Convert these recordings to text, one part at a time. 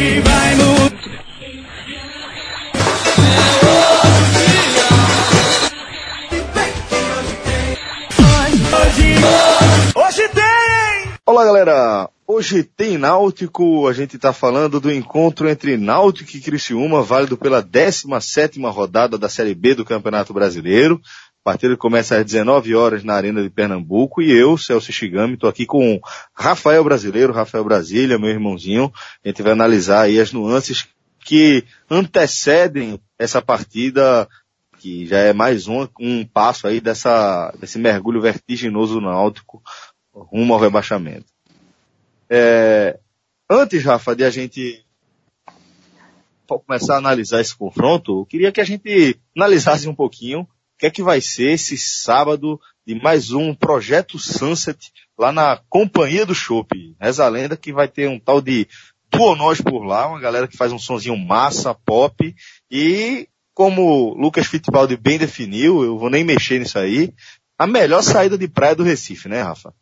Vai mudar. Hoje, hoje tem! Olá, galera! Hoje tem Náutico, a gente está falando do encontro entre Náutico e Criciúma, válido pela 17ª rodada da Série B do Campeonato Brasileiro. A partida começa às 19 horas na Arena de Pernambuco e eu, Celso Shigami, estou aqui com Rafael Brasileiro, Rafael Brasília, meu irmãozinho. A gente vai analisar aí as nuances que antecedem essa partida, que já é mais um, um passo aí dessa, desse mergulho vertiginoso Náutico rumo ao rebaixamento. É, antes, Rafa, de a gente começar a analisar esse confronto, eu queria que a gente analisasse um pouquinho que é que vai ser esse sábado de mais um Projeto Sunset lá na Companhia do Chopp. Reza a lenda que vai ter um tal de Duonós por lá, uma galera que faz um sonzinho massa, pop, e como o Lucas Fittipaldi bem definiu, eu vou nem mexer nisso aí, a melhor saída de praia do Recife, né, Rafa?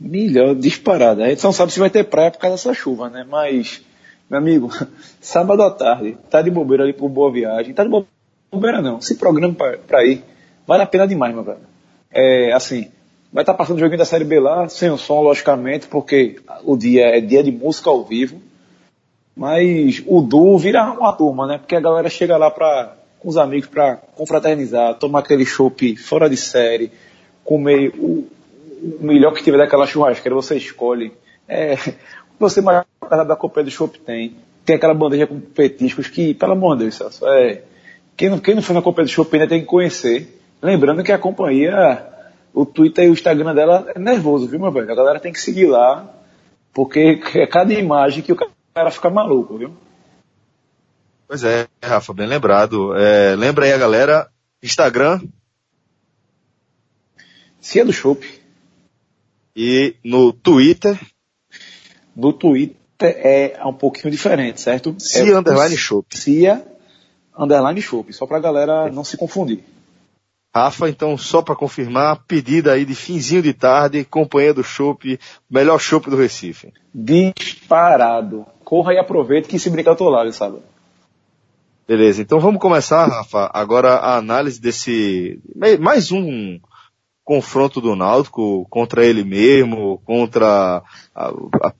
Melhor, disparada. A gente não sabe se vai ter praia por causa dessa chuva, né? Mas, meu amigo, sábado à tarde, tá de bobeira ali por Boa Viagem, tá de bobeira não, se programa pra ir, vale a pena demais, meu velho. É, assim, vai estar tá passando o joguinho da Série B lá, sem o som, logicamente, porque o dia é dia de música ao vivo, mas o Du vira uma turma, né? Porque a galera chega lá pra, com os amigos pra confraternizar, tomar aquele chopp fora de série, comer o, o melhor que tiver daquela churrasqueira, você escolhe. É, você mais da Copa do Chopp tem. Tem aquela bandeja com petiscos que, pelo amor de Deus, é, quem não, quem não foi na Copa do Chopp ainda tem que conhecer. Lembrando que a companhia, o Twitter e o Instagram dela é nervoso, viu, meu velho? A galera tem que seguir lá, porque é cada imagem que o cara fica maluco, viu? Pois é, Rafa, bem lembrado. É, lembra aí a galera, Instagram. Cia do Chopp. E no Twitter. No Twitter é um pouquinho diferente, certo? Cia é, Underline Chopp. Cia Underline Chopp, só pra galera não se confundir. Rafa, então só para confirmar, pedida aí de finzinho de tarde, companhia do Chopp, melhor Chopp do Recife. Disparado. Corra e aproveite que se brincar eu tô lá, sabe? Beleza, então vamos começar, Rafa, agora a análise desse, mais um confronto do Náutico contra ele mesmo, contra a, a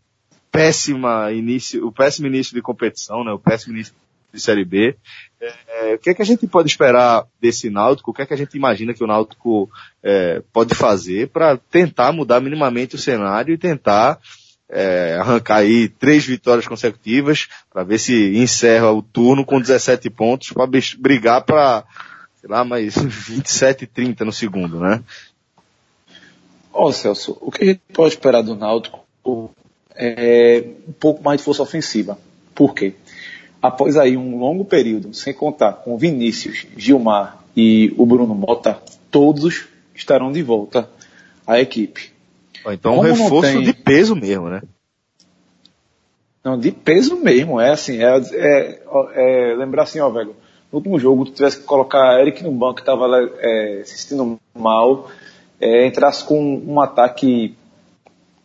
péssima início, o péssimo início de competição, né, o péssimo início de Série B. É, o que é que a gente pode esperar desse Náutico? O que é que a gente imagina que o Náutico é, pode fazer para tentar mudar minimamente o cenário e tentar é, arrancar aí três vitórias consecutivas para ver se encerra o turno com 17 pontos para brigar para, sei lá, mais 27 e 30 no segundo, né? Ó, oh, Celso, o que a gente pode esperar do Náutico é um pouco mais de força ofensiva. Por quê? Após aí um longo período, sem contar com Vinícius, Gilmar e o Bruno Mota, todos estarão de volta à equipe. Então um reforço tem... de peso mesmo, né? Não, de peso mesmo, é assim, é, é, é lembrar assim, ó, velho, no último jogo tu tivesse que colocar Eric no banco que estava é, se sentindo mal, é, entrasse com um ataque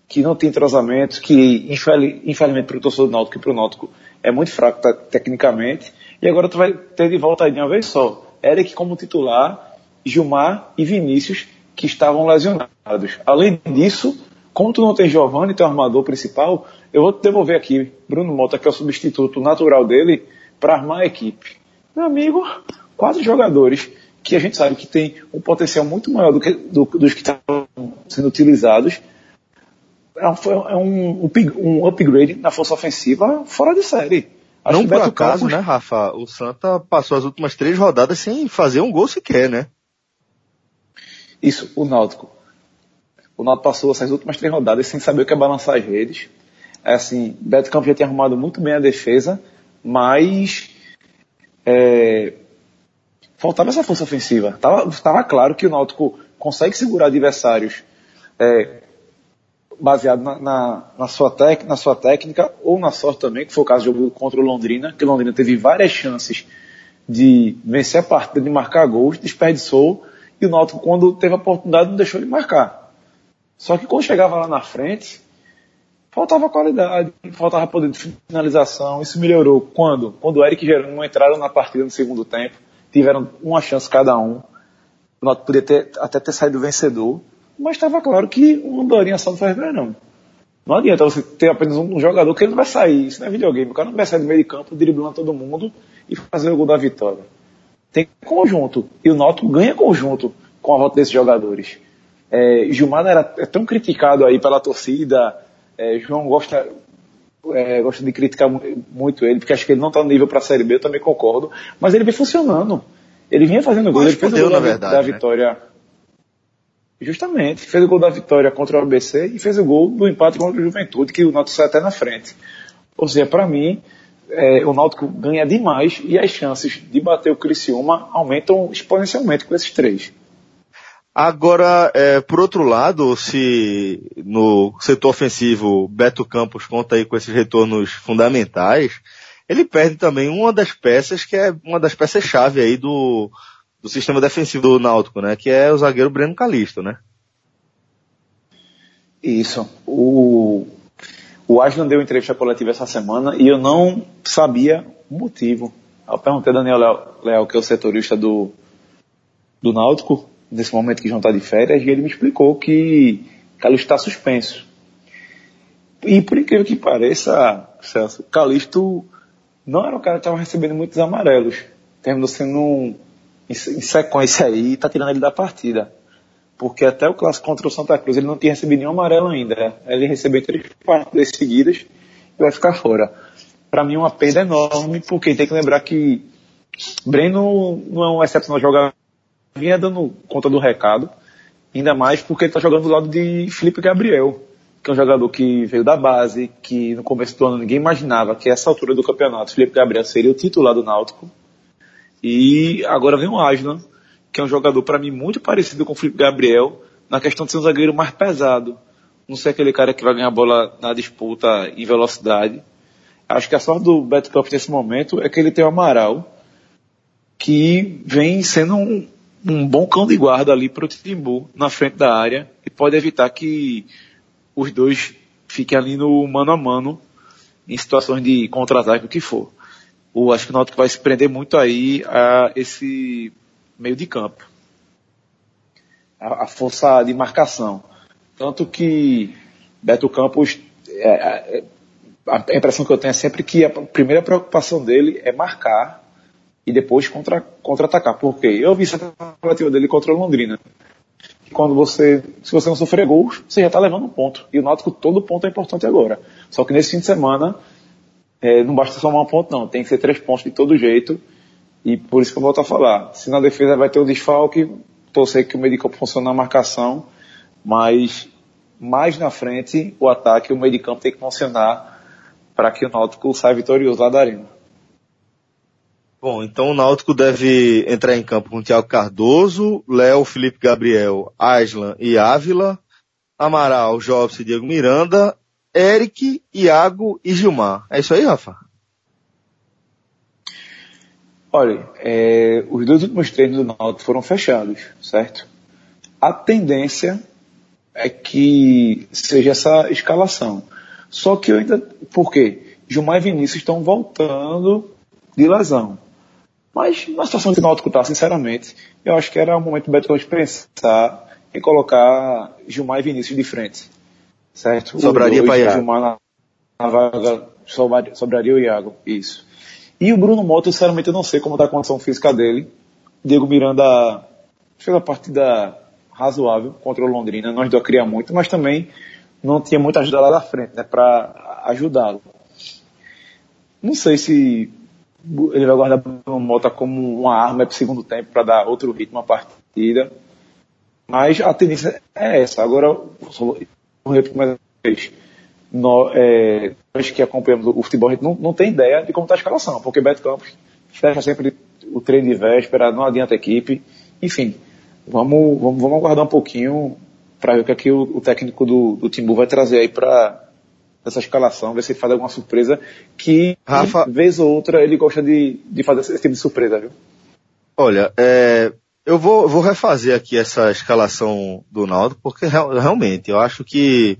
que não tem entrosamento, que infelizmente para o torcedor do Náutico e para o Náutico é muito fraco tecnicamente, e agora tu vai ter de volta aí de uma vez só. Eric como titular, Gilmar e Vinícius que estavam lesionados. Além disso, como tu não tem Giovanni, teu armador principal, eu vou te devolver aqui Bruno Mota, que é o substituto natural dele, para armar a equipe. Meu amigo, quatro jogadores que a gente sabe que tem um potencial muito maior do que, do, dos que estão sendo utilizados. É um, é um, um, upgrade na força ofensiva fora de série. Acho Não por acaso, Campos... né, Rafa? O Santa passou as últimas três rodadas sem fazer um gol sequer, né? Isso, o Náutico. O Náutico passou essas últimas três rodadas sem saber o que é balançar as redes. É assim, Beto Campos já tinha arrumado muito bem a defesa, mas é, faltava essa força ofensiva. Tava, tava claro que o Náutico consegue segurar adversários é, baseado na, na, na, sua tec, na sua técnica ou na sorte também, que foi o caso do jogo contra o Londrina, que o Londrina teve várias chances de vencer a partida, de marcar gols, desperdiçou, e o Náutico, quando teve a oportunidade, não deixou de marcar. Só que quando chegava lá na frente, faltava qualidade, faltava poder de finalização. Isso melhorou quando? Quando o Eric e Jerônimo entraram na partida no segundo tempo, tiveram uma chance cada um. O Náutico podia ter, até ter saído vencedor, mas estava claro que não daria só não faz bem, não. Não adianta você ter apenas um jogador que ele não vai sair, isso não é videogame. O cara não vai sair do meio de campo, driblando todo mundo e fazer o gol da vitória. Tem conjunto. E o Náutico ganha conjunto com a volta desses jogadores. É, Gilmar era é tão criticado aí pela torcida, é, João gosta, é, gosta de criticar muito ele, porque acho que ele não está no nível para a Série B, eu também concordo, mas ele vem funcionando. Ele vinha fazendo gol, ele fez o gol da, verdade, da né? Justamente, fez o gol da vitória contra o ABC e fez o gol do empate contra o Juventude, que o Náutico sai até na frente. Ou seja, para mim, é, o Náutico ganha demais e as chances de bater o Criciúma aumentam exponencialmente com esses três. Agora, é, por outro lado, se no setor ofensivo Beto Campos conta aí com esses retornos fundamentais, ele perde também uma das peças que é uma das peças-chave aí do, do sistema defensivo do Náutico, né? Que é o zagueiro Breno Calisto, né? Isso. O, o Aslan deu entrevista coletiva essa semana e eu não sabia o motivo. Eu perguntei a Daniel Leal, que é o setorista do, do Náutico, nesse momento que João está de férias, e ele me explicou que Calixto está suspenso. E por incrível que pareça, Celso, Calixto não era o cara que estava recebendo muitos amarelos. Terminou sendo um, em, sequência aí, está tirando ele da partida. Porque até o clássico contra o Santa Cruz ele não tinha recebido nenhum amarelo ainda. Ele recebeu três partidas seguidas e vai ficar fora. Para mim, uma perda enorme, porque tem que lembrar que Breno não é um excepcional jogador vinha dando conta do recado, ainda mais porque ele está jogando do lado de Felipe Gabriel, que é um jogador que veio da base, que no começo do ano ninguém imaginava que essa altura do campeonato Felipe Gabriel seria o titular do Náutico. E agora vem o Aslan, que é um jogador para mim muito parecido com o Felipe Gabriel, na questão de ser um zagueiro mais pesado. Não ser aquele cara que vai ganhar a bola na disputa em velocidade. Acho que a sorte do Beto nesse momento é que ele tem o Amaral, que vem sendo um, um bom cão de guarda ali para o Timbu na frente da área e pode evitar que os dois fiquem ali no mano a mano em situações de contra-ataque, o que for. O, acho que o Náutico vai se prender muito aí a esse meio de campo. A, a força de marcação. Tanto que Beto Campos, é, é, a impressão que eu tenho é sempre que a primeira preocupação dele é marcar e depois contra, contra-atacar. Por quê? Eu vi essa tentativa dele contra o Londrina. Quando você, se você não sofrer gols, você já está levando um ponto. E o Náutico, todo ponto é importante agora. Só que nesse fim de semana, é, não basta somar um ponto não, tem que ser três pontos de todo jeito. E por isso que eu volto a falar. Se na defesa vai ter um desfalque, torcer que o meio de campo funcione na marcação, mas mais na frente, o ataque, o meio de campo tem que funcionar para que o Náutico saia vitorioso lá da arena. Bom, então o Náutico deve entrar em campo com Thiago Cardoso, Léo, Felipe Gabriel, Aslan e Ávila, Amaral, Jobs e Diego Miranda, Eric, Iago e Gilmar. É isso aí, Rafa? Olha, é, os dois últimos treinos do Náutico foram fechados, certo? A tendência é que seja essa escalação. Só que eu ainda. Por quê? Gilmar e Vinícius estão voltando de lesão. Mas na situação que o Náutico está, sinceramente, eu acho que era o momento do de pensar em colocar Gilmar e Vinícius de frente. Certo? Sobraria para Iago. Gilmar na, vaga, sobraria, sobraria o Iago. Isso. E o Bruno Moto, sinceramente, eu não sei como está a condição física dele. Diego Miranda fez a partida razoável contra o Londrina, não ajudou a criar muito, mas também não tinha muita ajuda lá da frente, né, para ajudá-lo. Não sei se ele vai guardar o Mota como uma arma para o segundo tempo para dar outro ritmo à partida. Mas a tendência é essa. Agora, repetir mais uma vez. Nós, é, nós que acompanhamos o futebol, a gente não, não tem ideia de como está a escalação, porque Beto Campos fecha sempre o treino de véspera, não adianta a equipe. Enfim, vamos, vamos, vamos aguardar um pouquinho para ver o que, é que o, o técnico do, do Timbu vai trazer aí para essa escalação, ver se ele faz alguma surpresa, que, Rafa, vez ou outra, ele gosta de, de fazer esse tipo de surpresa, viu? Olha, é, eu vou, vou refazer aqui essa escalação do Naldo, porque real, realmente, eu acho que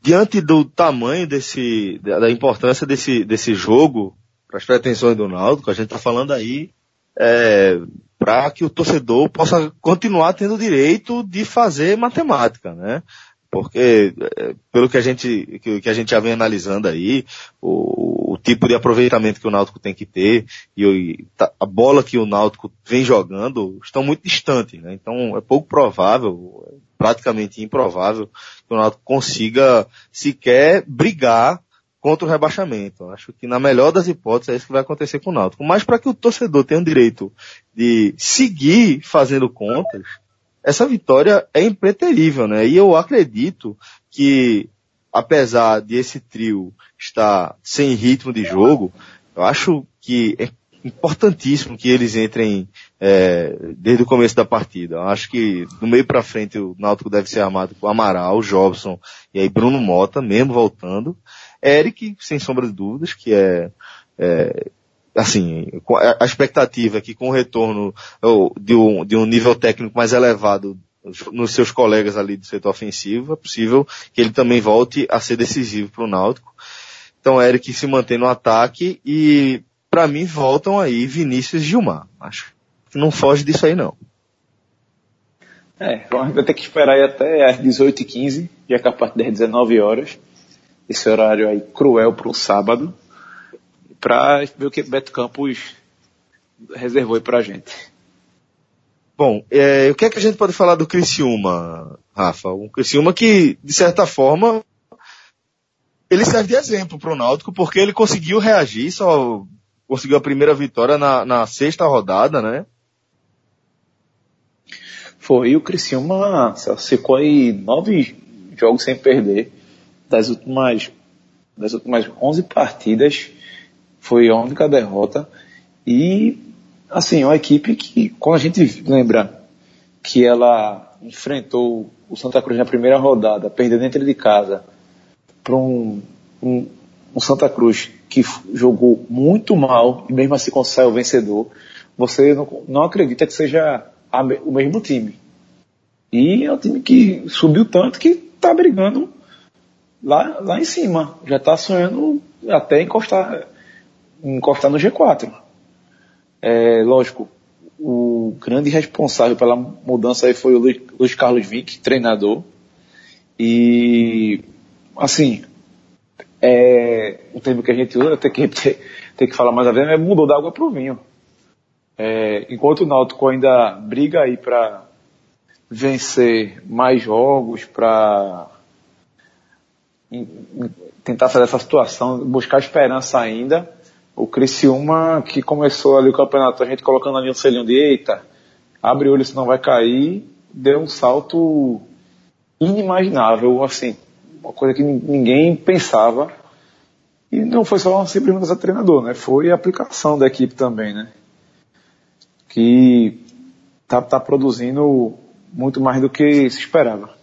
diante do tamanho desse, da importância desse, desse jogo, para as pretensões do Náutico, a gente está falando aí é, para que o torcedor possa continuar tendo o direito de fazer matemática, né? Porque, é, pelo que a gente, que, a gente já vem analisando aí, o, o, tipo de aproveitamento que o Náutico tem que ter e, e tá, a bola que o Náutico vem jogando estão muito distantes, né? Então é pouco provável, praticamente improvável que o Náutico consiga sequer brigar contra o rebaixamento. Acho que na melhor das hipóteses é isso que vai acontecer com o Náutico. Mas para que o torcedor tenha o direito de seguir fazendo contas, essa vitória é impreterível, né? E eu acredito que, apesar de esse trio estar sem ritmo de jogo, eu acho que é importantíssimo que eles entrem é, desde o começo da partida. Eu acho que do meio para frente o Náutico deve ser armado com Amaral, Jobson e aí Bruno Mota, mesmo voltando. Eric, sem sombra de dúvidas, que é, é assim, a expectativa é que com o retorno de um, de um nível técnico mais elevado nos seus colegas ali do setor ofensivo, é possível que ele também volte a ser decisivo para o Náutico. Então, Eric se mantém no ataque e, para mim, voltam aí Vinícius e Gilmar. Acho que não foge disso aí, não. É, vai ter que esperar aí até às 18h15, já que a partir das 19 horas. Esse horário aí cruel para o sábado para ver o que Beto Campos reservou aí para a gente. Bom, é, o que é que a gente pode falar do Criciúma, Rafa? Um Criciúma que, de certa forma, ele serve de exemplo para o Náutico, porque ele conseguiu reagir, só conseguiu a primeira vitória na, na sexta rodada, né? Foi, o Criciúma ficou aí nove jogos sem perder. Das últimas, das últimas onze partidas, foi a única derrota. E, assim, uma equipe que, quando a gente lembra que ela enfrentou o Santa Cruz na primeira rodada, perdendo dentro de casa, para um, um, um, Santa Cruz que jogou muito mal e mesmo assim consegue o vencedor, você não, não acredita que seja a, o mesmo time. E é um time que subiu tanto que está brigando lá, lá em cima. Já está sonhando até encostar encostar no G4. É, lógico, o grande responsável pela mudança aí foi o Luiz Carlos Vick, treinador. E, assim, é, o termo que a gente usa, tem que, tem que falar mais a ver, é mudou da água para o vinho. É, enquanto o Náutico ainda briga aí para vencer mais jogos, para tentar fazer essa situação, buscar esperança ainda, o Criciúma, que começou ali o campeonato, a gente colocando ali um selinho de eita, abre o olho se não vai cair, deu um salto inimaginável, assim, uma coisa que ninguém pensava. E não foi só uma simples mudança de treinador, né? Foi a aplicação da equipe também, né? Que tá, tá produzindo muito mais do que se esperava.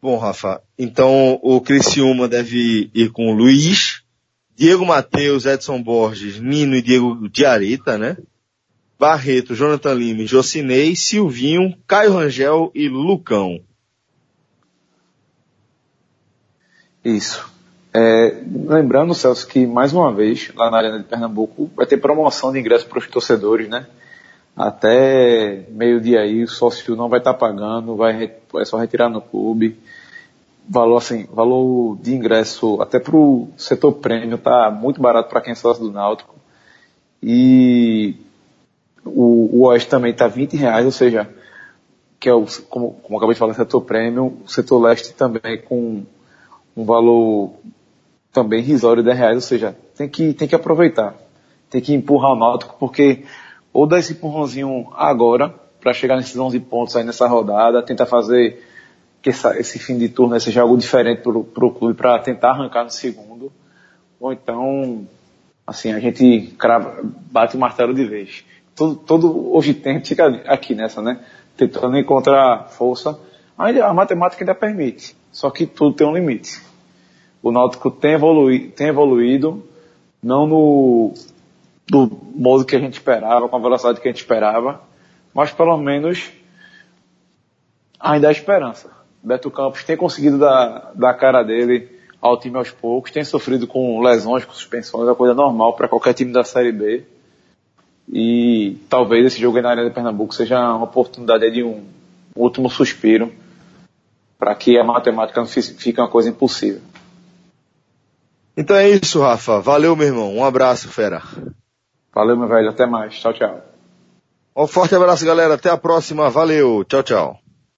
Bom, Rafa, então o Criciúma deve ir com o Luiz, Diego Matheus, Edson Borges, Nino e Diego Diarita, né? Barreto, Jonathan Lima, Jocinei, Silvinho, Caio Rangel e Lucão. Isso. É, lembrando, Celso, que mais uma vez, lá na Arena de Pernambuco, vai ter promoção de ingresso para os torcedores, né? Até meio-dia aí, o sócio não vai estar tá pagando, vai, é só retirar no clube valor assim, valor de ingresso até para o setor prêmio tá muito barato para quem é sócio do Náutico. E o, o Oeste também tá 20 reais, ou seja, que é o, como, como acabei de falar, setor prêmio, o setor leste também com um valor também risório de 10 reais, ou seja, tem que, tem que aproveitar. Tem que empurrar o Náutico, porque ou dar esse empurrãozinho agora, para chegar nesses 11 pontos aí nessa rodada, tentar fazer que essa, esse fim de turno seja algo diferente para o clube para tentar arrancar no segundo, ou então, assim, a gente crava, bate o martelo de vez. Todo, todo hoje tem, fica aqui nessa, né? Tentando encontrar força. Ainda, a matemática ainda permite, só que tudo tem um limite. O Náutico tem, evolui, tem evoluído, não no do modo que a gente esperava, com a velocidade que a gente esperava, mas pelo menos ainda há esperança Beto Campos tem conseguido dar, dar a cara dele ao time aos poucos, tem sofrido com lesões, com suspensões, é coisa normal para qualquer time da Série B. E talvez esse jogo na Arena de Pernambuco seja uma oportunidade de um último suspiro para que a matemática não fique uma coisa impossível. Então é isso, Rafa. Valeu, meu irmão. Um abraço, fera. Valeu, meu velho. Até mais. Tchau, tchau. Um forte abraço, galera. Até a próxima. Valeu. Tchau, tchau.